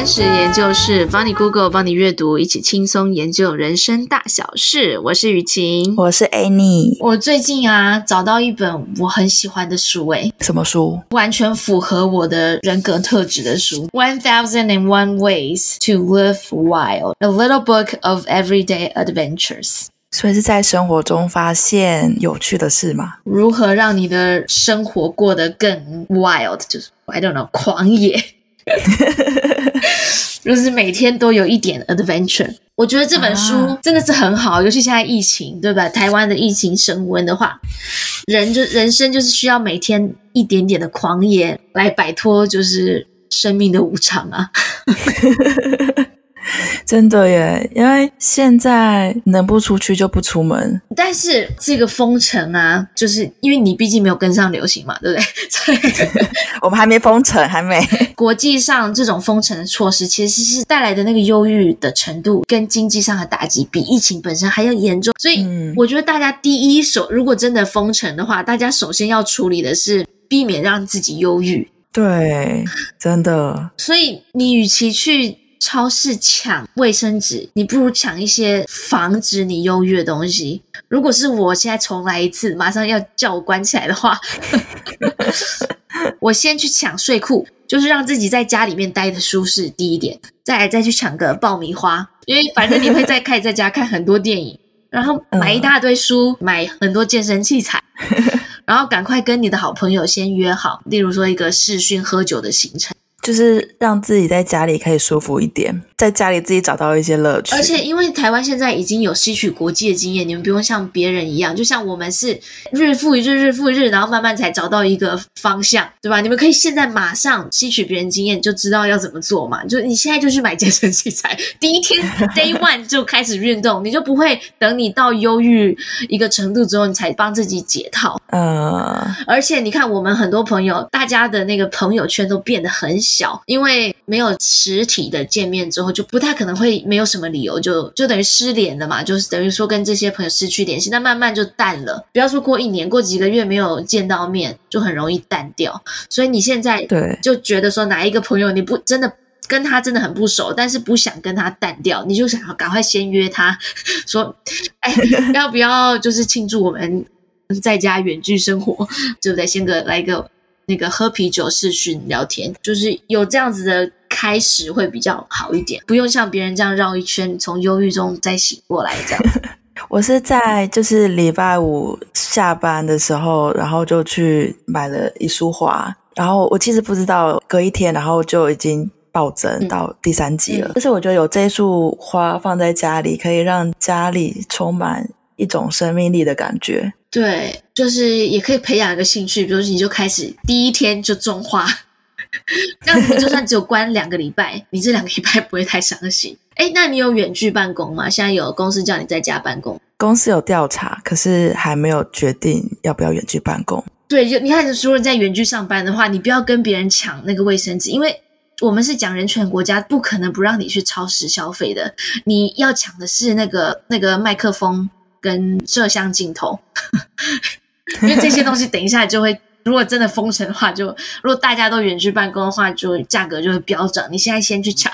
三十研究室，帮你 Google，帮你阅读，一起轻松研究人生大小事。我是雨晴，我是 Annie。我最近啊，找到一本我很喜欢的书，诶，什么书？完全符合我的人格特质的书，《One Thousand and One Ways to Live Wild: A Little Book of Everyday Adventures》。所以是在生活中发现有趣的事吗？如何让你的生活过得更 wild？就是 I don't know，狂野。就是每天都有一点 adventure，我觉得这本书真的是很好，啊、尤其现在疫情，对吧？台湾的疫情升温的话，人就人生就是需要每天一点点的狂野来摆脱，就是生命的无常啊。真的耶，因为现在能不出去就不出门。但是这个封城啊，就是因为你毕竟没有跟上流行嘛，对不对？我们还没封城，还没。国际上这种封城的措施，其实是带来的那个忧郁的程度跟经济上的打击，比疫情本身还要严重。所以，我觉得大家第一手，如果真的封城的话，大家首先要处理的是避免让自己忧郁。对，真的。所以，你与其去。超市抢卫生纸，你不如抢一些防止你忧郁的东西。如果是我现在重来一次，马上要叫我关起来的话，我先去抢睡裤，就是让自己在家里面待的舒适第一点，再来再去抢个爆米花，因为反正你会再 开在家看很多电影，然后买一大堆书，买很多健身器材，然后赶快跟你的好朋友先约好，例如说一个视讯喝酒的行程。就是让自己在家里可以舒服一点，在家里自己找到一些乐趣。而且，因为台湾现在已经有吸取国际的经验，你们不用像别人一样，就像我们是日复一日、日复一日，然后慢慢才找到一个方向，对吧？你们可以现在马上吸取别人经验，就知道要怎么做嘛。就你现在就去买健身器材，第一天 Day One 就开始运动，你就不会等你到忧郁一个程度之后，你才帮自己解套。呃，而且你看，我们很多朋友，大家的那个朋友圈都变得很小，因为没有实体的见面之后，就不太可能会没有什么理由就就等于失联了嘛，就是等于说跟这些朋友失去联系，那慢慢就淡了。不要说过一年，过几个月没有见到面，就很容易淡掉。所以你现在对就觉得说哪一个朋友你不真的跟他真的很不熟，但是不想跟他淡掉，你就想要赶快先约他 说，哎，要不要就是庆祝我们。在家远距生活，对不对？先个来一个那个喝啤酒视讯聊天，就是有这样子的开始会比较好一点，不用像别人这样绕一圈，从忧郁中再醒过来这样。我是在就是礼拜五下班的时候，然后就去买了一束花，然后我其实不知道隔一天，然后就已经暴增到第三级了。就、嗯、是我觉得有这束花放在家里，可以让家里充满一种生命力的感觉。对，就是也可以培养一个兴趣，比如说你就开始第一天就种花，这样子就算只有关两个礼拜，你这两个礼拜不会太伤心。哎，那你有远距办公吗？现在有公司叫你在家办公，公司有调查，可是还没有决定要不要远距办公。对，就你看，如果你在远距上班的话，你不要跟别人抢那个卫生纸，因为我们是讲人权国家，不可能不让你去超市消费的。你要抢的是那个那个麦克风。跟摄像镜头，因为这些东西等一下就会，如果真的封城的话，就如果大家都远距办公的话，就价格就会飙涨。你现在先去抢，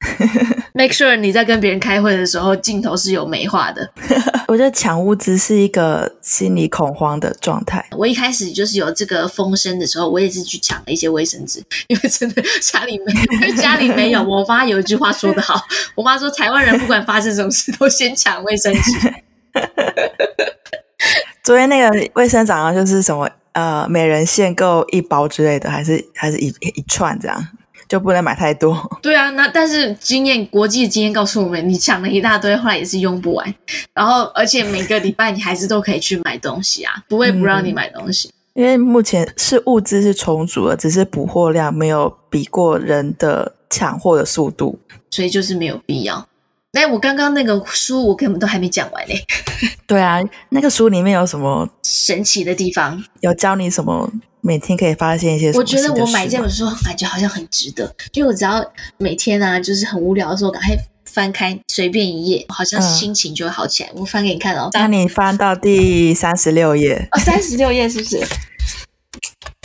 make sure 你在跟别人开会的时候镜头是有美化的。我觉得抢物资是一个心理恐慌的状态。我一开始就是有这个风声的时候，我也是去抢了一些卫生纸，因为真的家里没，因为家里没有。我妈有一句话说得好，我妈说台湾人不管发生什么事都先抢卫生纸。昨天那个卫生长就是什么呃，每人限购一包之类的，还是还是一一串这样，就不能买太多。对啊，那但是经验国际的经验告诉我们，你抢了一大堆，后来也是用不完。然后而且每个礼拜你还是都可以去买东西啊，不会不让你买东西。嗯，因为目前是物资是充足的，只是补货量没有比过人的抢货的速度，所以就是没有必要。哎，我刚刚那个书我根本都还没讲完呢。对啊，那个书里面有什么神奇的地方？有教你什么？每天可以发现一些？我觉得我买这本书感觉好像很值得，因为我只要每天啊，就是很无聊的时候，赶快翻开随便一页，好像心情就会好起来。嗯、我翻给你看哦。当你翻到第三十六页，哦，三十六页是不是？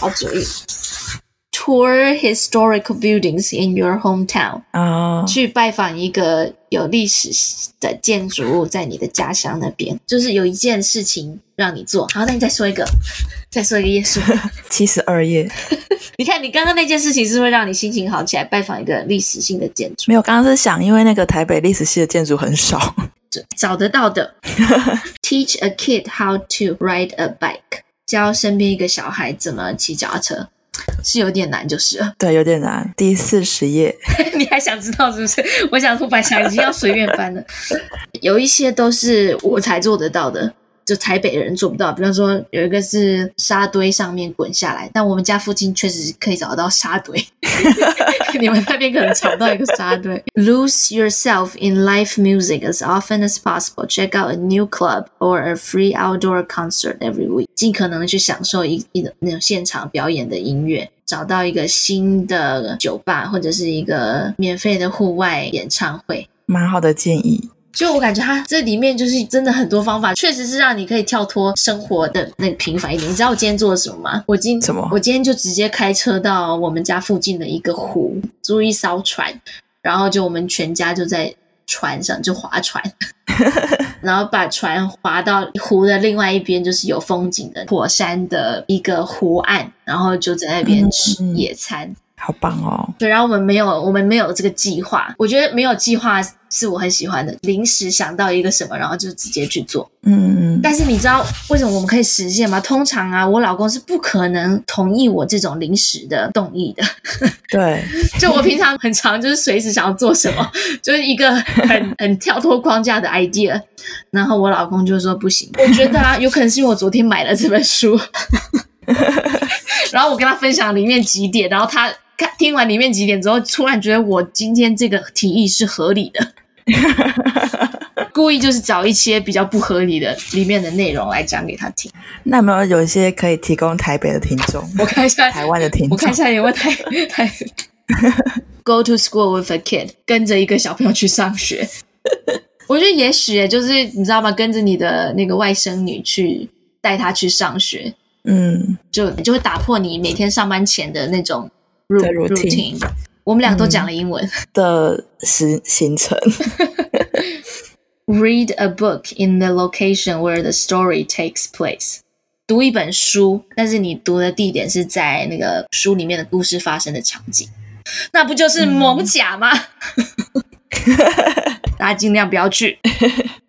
好主意。Tour historical buildings in your hometown，啊，oh. 去拜访一个有历史的建筑物在你的家乡那边，就是有一件事情让你做。好，那你再说一个，再说一个页数，七十二页。你看，你刚刚那件事情是会让你心情好起来，拜访一个历史性的建筑。没有，刚刚是想，因为那个台北历史系的建筑很少，找得到的。Teach a kid how to ride a bike，教身边一个小孩怎么骑脚踏车。是有点难，就是了。对，有点难。第四十页，你还想知道是不是？我想说，白墙已经要随便翻了。有一些都是我才做得到的。就台北人做不到，比方说有一个是沙堆上面滚下来，但我们家附近确实可以找到沙堆。你们那边可能找不到一个沙堆。Lose yourself in live music as often as possible. Check out a new club or a free outdoor concert every week. 尽可能的去享受一一种那种现场表演的音乐，找到一个新的酒吧或者是一个免费的户外演唱会。蛮好的建议。就我感觉，它这里面就是真的很多方法，确实是让你可以跳脱生活的那个平凡一点。你知道我今天做了什么吗？我今什么？我今天就直接开车到我们家附近的一个湖，租一艘船，然后就我们全家就在船上就划船，然后把船划到湖的另外一边，就是有风景的火山的一个湖岸，然后就在那边吃野餐。嗯嗯好棒哦！对，然后我们没有，我们没有这个计划。我觉得没有计划是我很喜欢的，临时想到一个什么，然后就直接去做。嗯，但是你知道为什么我们可以实现吗？通常啊，我老公是不可能同意我这种临时的动议的。对，就我平常很常就是随时想要做什么，就是一个很 很跳脱框架的 idea，然后我老公就说不行。我觉得啊，有可能是因为我昨天买了这本书，然后我跟他分享里面几点，然后他。看听完里面几点之后，突然觉得我今天这个提议是合理的，故意就是找一些比较不合理的里面的内容来讲给他听。那有没有有一些可以提供台北的听众？我看一下台湾的听众，我看一下有没有台台。Go to school with a kid，跟着一个小朋友去上学。我觉得也许就是你知道吗？跟着你的那个外甥女去带她去上学，嗯，就就会打破你每天上班前的那种。的 routine，我们俩都讲了英文、嗯、的行行程。Read a book in the location where the story takes place。读一本书，但是你读的地点是在那个书里面的故事发生的场景，那不就是蒙甲吗？嗯、大家尽量不要去。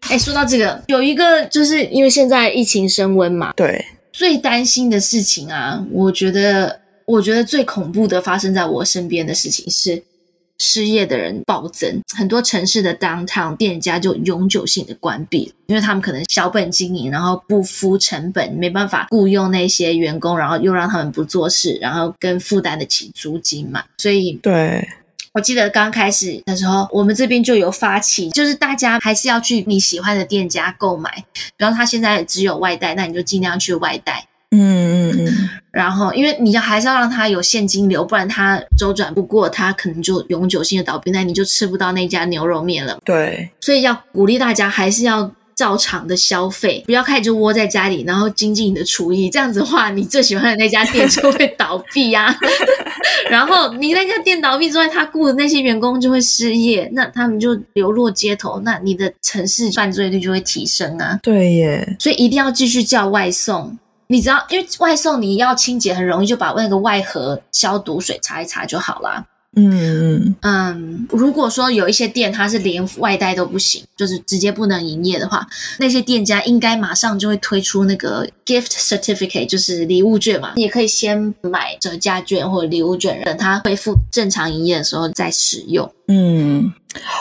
哎，说到这个，有一个就是因为现在疫情升温嘛，对，最担心的事情啊，我觉得。我觉得最恐怖的发生在我身边的事情是失业的人暴增，很多城市的 downtown 店家就永久性的关闭，因为他们可能小本经营，然后不敷成本，没办法雇佣那些员工，然后又让他们不做事，然后跟负担得起租金嘛。所以，对，我记得刚开始的时候，我们这边就有发起，就是大家还是要去你喜欢的店家购买，比方他现在只有外带，那你就尽量去外带。嗯嗯嗯，然后因为你要还是要让他有现金流，不然他周转不过，他可能就永久性的倒闭，那你就吃不到那家牛肉面了。对，所以要鼓励大家还是要照常的消费，不要开始就窝在家里，然后精进你的厨艺。这样子的话，你最喜欢的那家店就会倒闭呀、啊。然后你那家店倒闭之外，他雇的那些员工就会失业，那他们就流落街头，那你的城市犯罪率就会提升啊。对耶，所以一定要继续叫外送。你知道，因为外送你要清洁很容易，就把那个外盒消毒水擦一擦就好啦。嗯嗯嗯。如果说有一些店它是连外带都不行，就是直接不能营业的话，那些店家应该马上就会推出那个 gift certificate，就是礼物券嘛。你也可以先买折价券或者礼物券，等它恢复正常营业的时候再使用。嗯。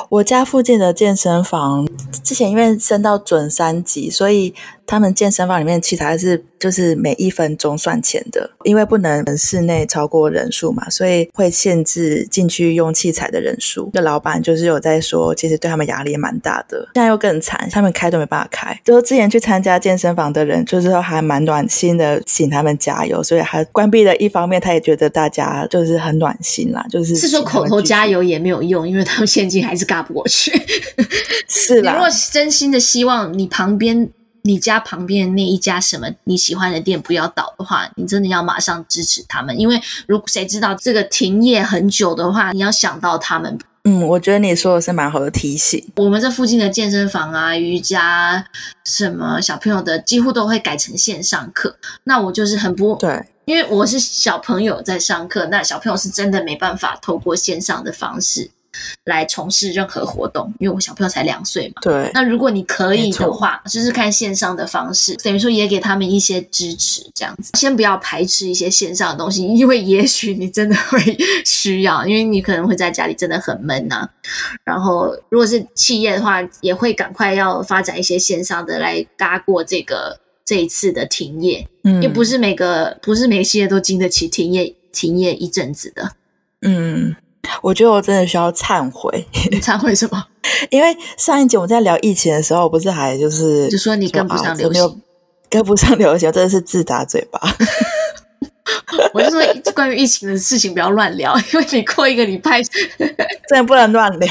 我家附近的健身房之前因为升到准三级，所以他们健身房里面的器材是就是每一分钟算钱的，因为不能室内超过人数嘛，所以会限制进去用器材的人数。那老板就是有在说，其实对他们压力也蛮大的。现在又更惨，他们开都没办法开。就是之前去参加健身房的人，就是还蛮暖心的，请他们加油。所以还关闭了一方面，他也觉得大家就是很暖心啦，就是是说口头加油也没有用，因为他们现金。还是尬不过去，是啦。你如果真心的希望你旁边你家旁边那一家什么你喜欢的店不要倒的话，你真的要马上支持他们，因为如果谁知道这个停业很久的话，你要想到他们。嗯，我觉得你说的是蛮好的提醒。我们这附近的健身房啊、瑜伽什么小朋友的，几乎都会改成线上课。那我就是很不对，因为我是小朋友在上课，那小朋友是真的没办法透过线上的方式。来从事任何活动，因为我小朋友才两岁嘛。对。那如果你可以的话，试试看线上的方式，等于说也给他们一些支持，这样子。先不要排斥一些线上的东西，因为也许你真的 会需要，因为你可能会在家里真的很闷呐、啊。然后，如果是企业的话，也会赶快要发展一些线上的来搭过这个这一次的停业。嗯。因为不是每个不是每个企业都经得起停业停业一阵子的。嗯。我觉得我真的需要忏悔。你忏悔什么？因为上一集我们在聊疫情的时候，不是还就是就说你 跟不上流行，啊、跟不上流行，真的是自打嘴巴。我就说关于疫情的事情不要乱聊，因为你过一个礼拜真的不能乱聊。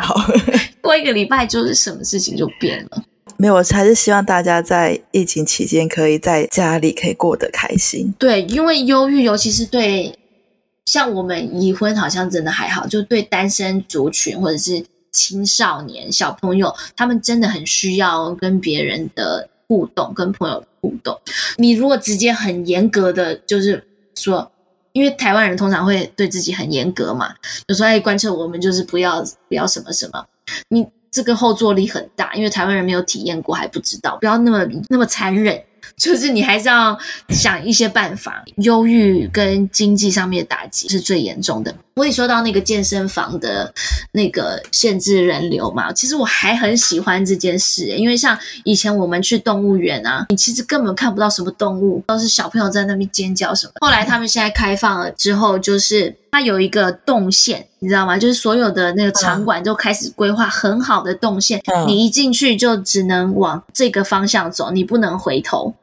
过一个礼拜就是什么事情就变了。没有，我还是希望大家在疫情期间可以在家里可以过得开心。对，因为忧郁，尤其是对。像我们已婚好像真的还好，就对单身族群或者是青少年小朋友，他们真的很需要跟别人的互动，跟朋友互动。你如果直接很严格的，就是说，因为台湾人通常会对自己很严格嘛，有时候爱贯彻我们就是不要不要什么什么，你这个后坐力很大，因为台湾人没有体验过还不知道，不要那么那么残忍。就是你还是要想一些办法，忧郁跟经济上面的打击是最严重的。我也说到那个健身房的那个限制人流嘛，其实我还很喜欢这件事，因为像以前我们去动物园啊，你其实根本看不到什么动物，都是小朋友在那边尖叫什么。后来他们现在开放了之后，就是它有一个动线，你知道吗？就是所有的那个场馆都开始规划很好的动线，你一进去就只能往这个方向走，你不能回头。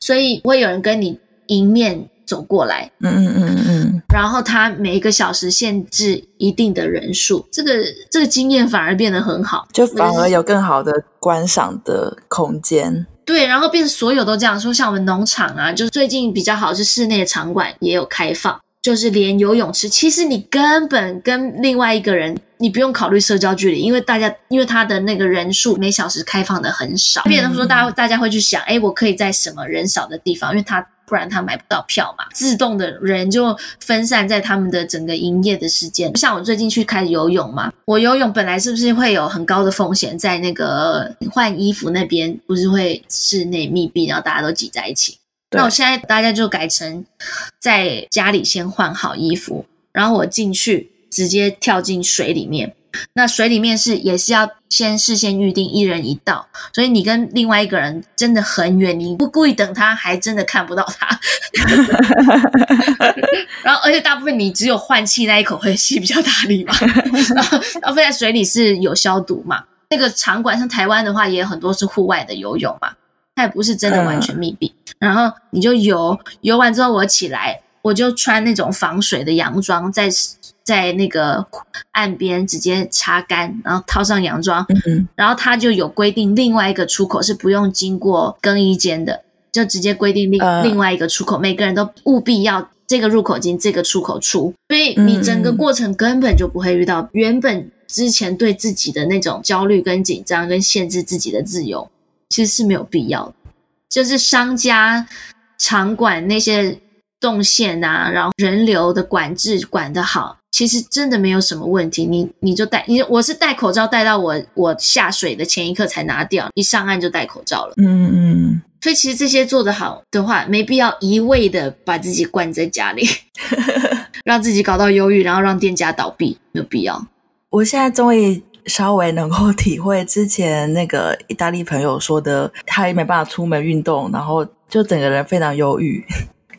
所以会有人跟你迎面走过来，嗯嗯嗯嗯，然后他每一个小时限制一定的人数，这个这个经验反而变得很好，就反而有更好的观赏的空间。对，然后变成所有都这样说，像我们农场啊，就是最近比较好是室内的场馆也有开放。就是连游泳池，其实你根本跟另外一个人，你不用考虑社交距离，因为大家因为他的那个人数每小时开放的很少，变成说大家大家会去想，哎，我可以在什么人少的地方，因为他不然他买不到票嘛，自动的人就分散在他们的整个营业的时间。像我最近去开始游泳嘛，我游泳本来是不是会有很高的风险，在那个换衣服那边不是会室内密闭，然后大家都挤在一起。那我现在大家就改成在家里先换好衣服，然后我进去直接跳进水里面。那水里面是也是要先事先预定一人一道，所以你跟另外一个人真的很远，你不故意等他，还真的看不到他。然后而且大部分你只有换气那一口会吸比较大力嘛，然后然后在水里是有消毒嘛。那个场馆像台湾的话，也有很多是户外的游泳嘛。它也不是真的完全密闭，然后你就游，游完之后我起来，我就穿那种防水的洋装，在在那个岸边直接擦干，然后套上洋装，然后他就有规定另外一个出口是不用经过更衣间的，就直接规定另另外一个出口，每个人都务必要这个入口进，这个出口出，所以你整个过程根本就不会遇到原本之前对自己的那种焦虑跟紧张跟限制自己的自由。其实是没有必要的，就是商家场馆那些动线啊，然后人流的管制管得好，其实真的没有什么问题。你你就戴，你我是戴口罩戴到我我下水的前一刻才拿掉，一上岸就戴口罩了。嗯嗯，所以其实这些做得好的话，没必要一味的把自己关在家里，让自己搞到忧郁，然后让店家倒闭，没有必要。我现在终于。稍微能够体会之前那个意大利朋友说的，他也没办法出门运动，然后就整个人非常忧郁。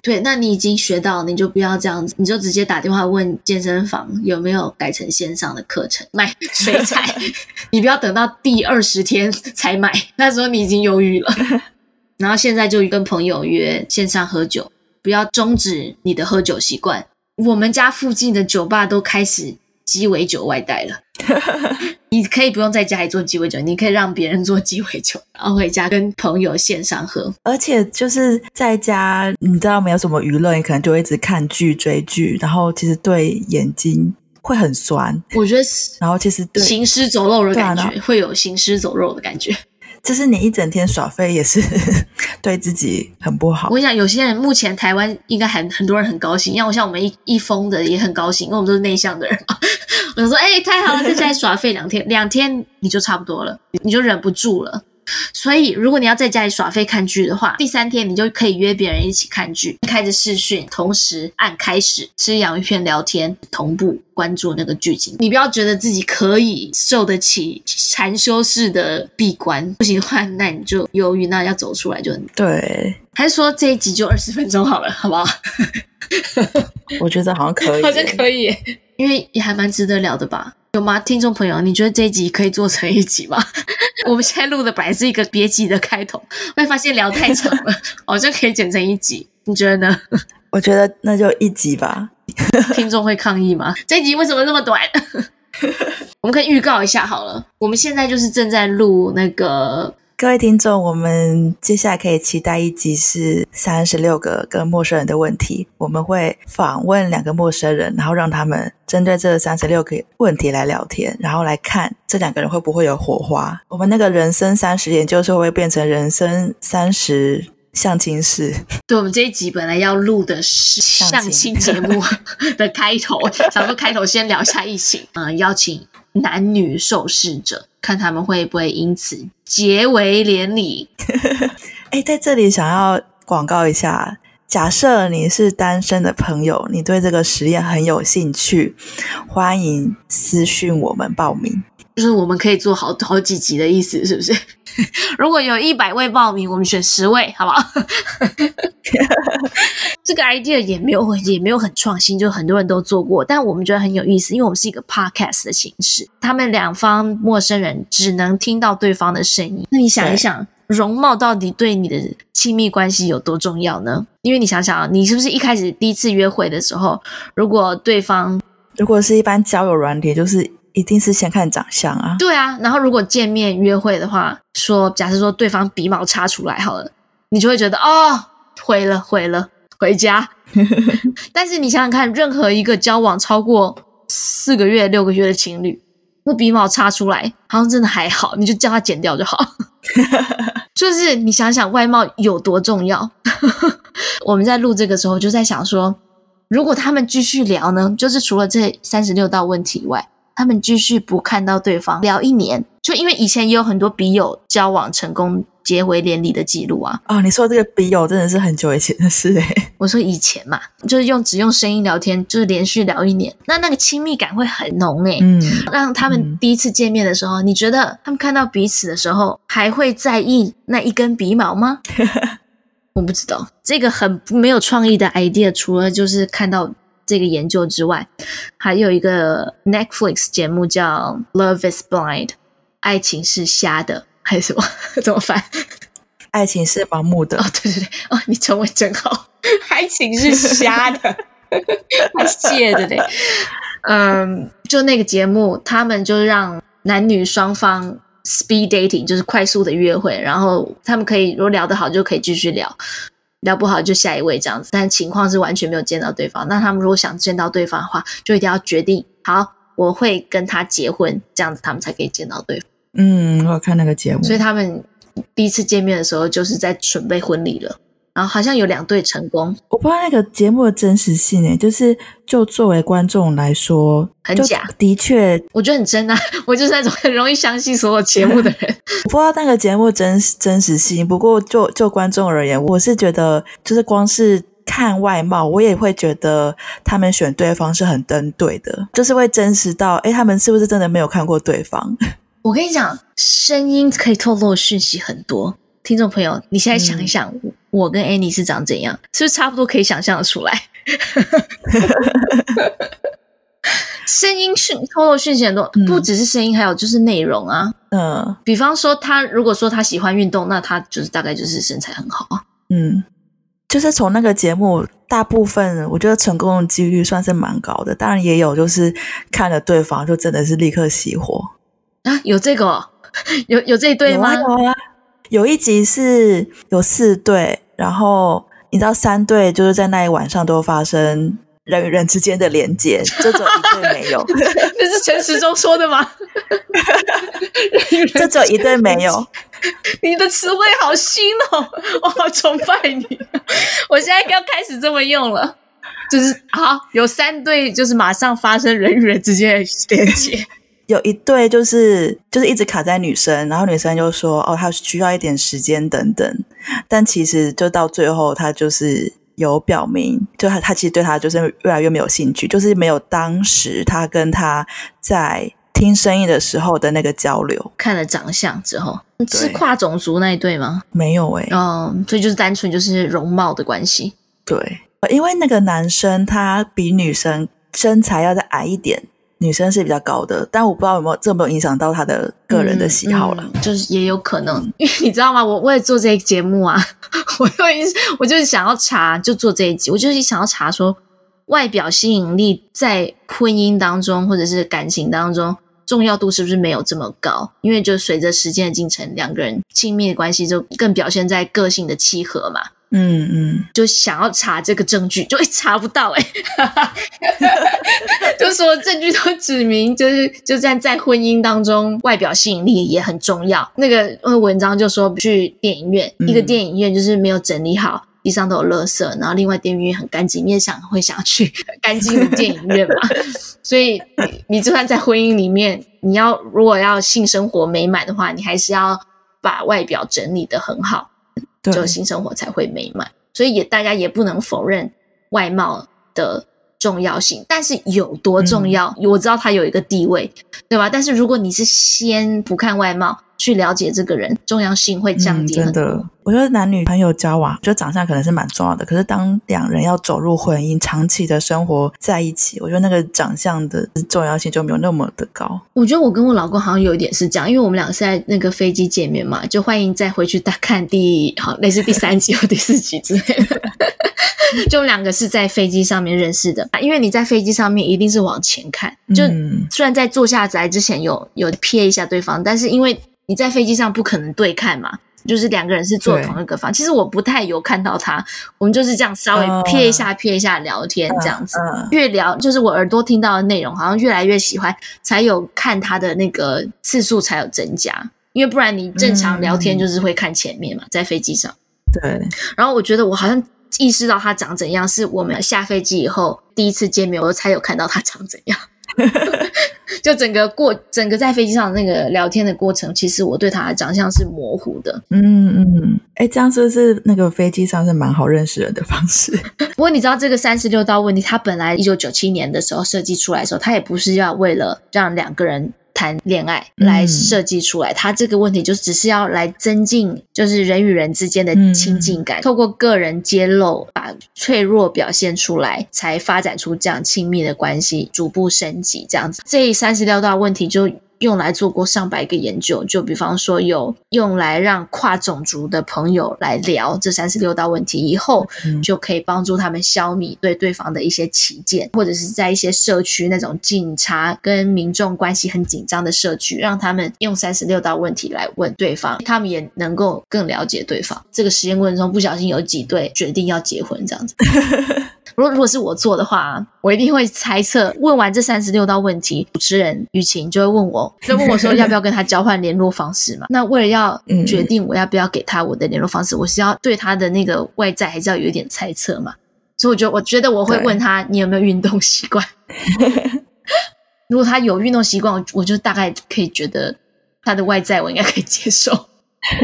对，那你已经学到，你就不要这样子，你就直接打电话问健身房有没有改成线上的课程买水彩，你不要等到第二十天才买，那时候你已经犹豫了。然后现在就跟朋友约线上喝酒，不要终止你的喝酒习惯。我们家附近的酒吧都开始鸡尾酒外带了。你可以不用在家里做鸡尾酒，你可以让别人做鸡尾酒，然后回家跟朋友线上喝。而且就是在家，你知道没有什么娱乐，你可能就会一直看剧、追剧，然后其实对眼睛会很酸。我觉得，然后其实对行尸走肉的感觉，会有行尸走肉的感觉。就是你一整天耍废也是 对自己很不好。我跟你讲，有些人目前台湾应该很很多人很高兴，像我像我们一一封的也很高兴，因为我们都是内向的人嘛。我就说，哎、欸，太好了，在家里耍废两天，两天你就差不多了，你就忍不住了。所以，如果你要在家里耍废看剧的话，第三天你就可以约别人一起看剧，开着视讯，同时按开始吃洋芋片聊天，同步关注那个剧情。你不要觉得自己可以受得起禅修式的闭关，不行的话，那你就忧郁，那要走出来就很对。还是说这一集就二十分钟好了，好不好？我觉得好像可以，好像可以，因为也还蛮值得聊的吧。有吗，听众朋友？你觉得这一集可以做成一集吗？我们现在录的本来是一个别集的开头，会发现聊太长了，好像可以剪成一集。你觉得呢？我觉得那就一集吧。听众会抗议吗？这一集为什么那么短？我们可以预告一下好了。我们现在就是正在录那个。各位听众，我们接下来可以期待一集是三十六个跟陌生人的问题。我们会访问两个陌生人，然后让他们针对这三十六个问题来聊天，然后来看这两个人会不会有火花。我们那个人生三十研究社会变成人生三十相亲室？对，我们这一集本来要录的是相亲节目 的开头，想说开头先聊一下疫情，嗯，邀请男女受试者。看他们会不会因此结为连理？哎，在这里想要广告一下，假设你是单身的朋友，你对这个实验很有兴趣，欢迎私讯我们报名。就是我们可以做好好几集的意思，是不是？如果有一百位报名，我们选十位，好不好？这个 idea 也没有也没有很创新，就很多人都做过，但我们觉得很有意思，因为我们是一个 podcast 的形式，他们两方陌生人只能听到对方的声音。那你想一想，容貌到底对你的亲密关系有多重要呢？因为你想想啊，你是不是一开始第一次约会的时候，如果对方如果是一般交友软体，就是。一定是先看长相啊，对啊，然后如果见面约会的话，说假设说对方鼻毛插出来好了，你就会觉得哦，毁了毁了，回家。但是你想想看，任何一个交往超过四个月、六个月的情侣，那鼻毛插出来好像真的还好，你就叫他剪掉就好。就是你想想外貌有多重要。我们在录这个时候就在想说，如果他们继续聊呢，就是除了这三十六道问题以外。他们继续不看到对方聊一年，就因为以前也有很多笔友交往成功结为连理的记录啊。哦，你说这个笔友真的是很久以前的事诶。我说以前嘛，就是用只用声音聊天，就是连续聊一年，那那个亲密感会很浓诶。嗯，让他们第一次见面的时候，嗯，你觉得他们看到彼此的时候还会在意那一根鼻毛吗？我不知道，这个很没有创意的 idea，除了就是看到。这个研究之外，还有一个 Netflix 节目叫《Love Is Blind》，爱情是瞎的还是什么？怎么翻？爱情是盲目的。哦，对对对，哦，你中文真好。爱情是瞎的，还谢的嘞。嗯，就那个节目，他们就让男女双方 speed dating，就是快速的约会，然后他们可以如果聊得好，就可以继续聊。聊不好就下一位这样子，但情况是完全没有见到对方。那他们如果想见到对方的话，就一定要决定好，我会跟他结婚，这样子他们才可以见到对方。嗯，我有看那个节目，所以他们第一次见面的时候就是在准备婚礼了。然后好像有两对成功，我不知道那个节目的真实性诶，就是就作为观众来说很假，的确我觉得很真啊，我就是那种 很容易相信所有节目的人。我不知道那个节目真真实性，不过就就观众而言，我是觉得就是光是看外貌，我也会觉得他们选对方是很登对的，就是会真实到诶，他们是不是真的没有看过对方？我跟你讲，声音可以透露讯息很多。听众朋友，你现在想一想，嗯、我跟 Annie 是长怎样？是不是差不多可以想象的出来？声音讯透露讯息很多，不只是声音，还有就是内容啊。嗯，比方说他如果说他喜欢运动，那他就是大概就是身材很好啊。嗯，就是从那个节目大部分我觉得成功的几率算是蛮高的，当然也有就是看了对方就真的是立刻熄火啊，有这个、哦，有有这一对吗？有啊，有啊，有一集是有四对，然后你知道三对就是在那一晚上都发生人与人之间的连接，这种一对没有，这是陈时中说的吗？这种一对没有。你的词汇好新哦，我好崇拜你！我现在要开始这么用了，就是好有三对，就是马上发生人与人之间的连接。有一对就是就是一直卡在女生，然后女生就说哦，她需要一点时间等等，但其实就到最后，她就是有表明，就她她其实对他就是越来越没有兴趣，就是没有当时她跟他在。听声音的时候的那个交流，看了长相之后，是跨种族那一对吗？没有诶、欸、嗯，所以就是单纯就是容貌的关系。对，因为那个男生他比女生身材要再矮一点，女生是比较高的，但我不知道有没有这么影响到她的个人的喜好了，就是也有可能，因 为你知道吗？我为了做这一节目啊，我就我就是想要查，就做这一集，我就是想要查说外表吸引力在婚姻当中或者是感情当中。重要度是不是没有这么高？因为就随着时间的进程，两个人亲密的关系就更表现在个性的契合嘛。嗯嗯，就想要查这个证据，就查不到哎、欸，就说证据都指明，就是就算在婚姻当中，外表吸引力也很重要。那个文章就说去电影院，嗯、一个电影院就是没有整理好。地上都有垃圾，然后另外电影院很干净，你也想会想去 干净的电影院嘛？所以你你就算在婚姻里面，你要如果要性生活美满的话，你还是要把外表整理的很好，就性生活才会美满。所以也大家也不能否认外貌的重要性，但是有多重要？嗯、我知道他有一个地位，对吧？但是如果你是先不看外貌，去了解这个人，重要性会降低很多。我觉得男女朋友交往，就长相可能是蛮重要的。可是当两人要走入婚姻，长期的生活在一起，我觉得那个长相的重要性就没有那么的高。我觉得我跟我老公好像有一点是这样，因为我们两个是在那个飞机见面嘛，就欢迎再回去再看第好类似第三集或第四集之类的。就两个是在飞机上面认识的，因为你在飞机上面一定是往前看，就虽然在坐下来之前有有瞥一下对方，但是因为你在飞机上不可能对看嘛，就是两个人是坐同一个房。其实我不太有看到他，我们就是这样稍微瞥一下瞥、uh, 一下聊天这样子。Uh, uh, 越聊就是我耳朵听到的内容，好像越来越喜欢，才有看他的那个次数才有增加。因为不然你正常聊天就是会看前面嘛，在飞机上。对。然后我觉得我好像意识到他长怎样，是我们下飞机以后第一次见面，我才有看到他长怎样。就整个过整个在飞机上那个聊天的过程，其实我对他的长相是模糊的。嗯嗯，哎，这样是不是那个飞机上是蛮好认识人的方式？不过你知道这个三十六道问题，它本来一九九七年的时候设计出来的时候，它也不是要为了让两个人。谈恋爱来设计出来，他、嗯、这个问题就只是要来增进，就是人与人之间的亲近感，嗯、透过个人揭露，把脆弱表现出来，才发展出这样亲密的关系，逐步升级这样子。这三十六道问题就。用来做过上百个研究，就比方说有用来让跨种族的朋友来聊这三十六道问题以后，就可以帮助他们消弭对对方的一些歧见，或者是在一些社区那种警察跟民众关系很紧张的社区，让他们用三十六道问题来问对方，他们也能够更了解对方。这个实验过程中，不小心有几对决定要结婚，这样子。如果如果是我做的话，我一定会猜测。问完这三十六道问题，主持人雨晴就会问我，就问我说要不要跟他交换联络方式嘛？那为了要决定我要不要给他我的联络方式，我是要对他的那个外在还是要有一点猜测嘛？所以我觉得，我觉得我会问他你有没有运动习惯。如果他有运动习惯，我就大概可以觉得他的外在我应该可以接受。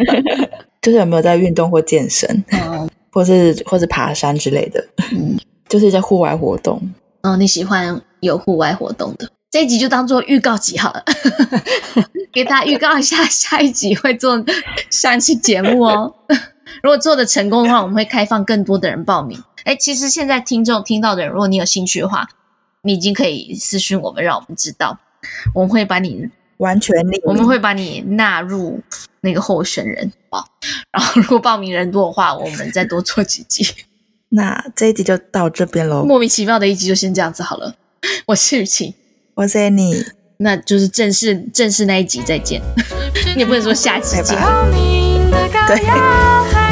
就是有没有在运动或健身，嗯、或是或是爬山之类的。嗯。就是在户外活动，哦，你喜欢有户外活动的，这一集就当做预告集好了，给大家预告一下，下一集会做上一期节目哦。如果做的成功的话，我们会开放更多的人报名。哎，其实现在听众听到的人，如果你有兴趣的话，你已经可以私讯我们，让我们知道，我们会把你完全，我们会把你纳入那个候选人啊。然后，如果报名人多的话，我们再多做几集。那这一集就到这边喽。莫名其妙的一集就先这样子好了。我是雨晴，我是 Annie，那就是正式正式那一集再见。你也不能说下期见。对。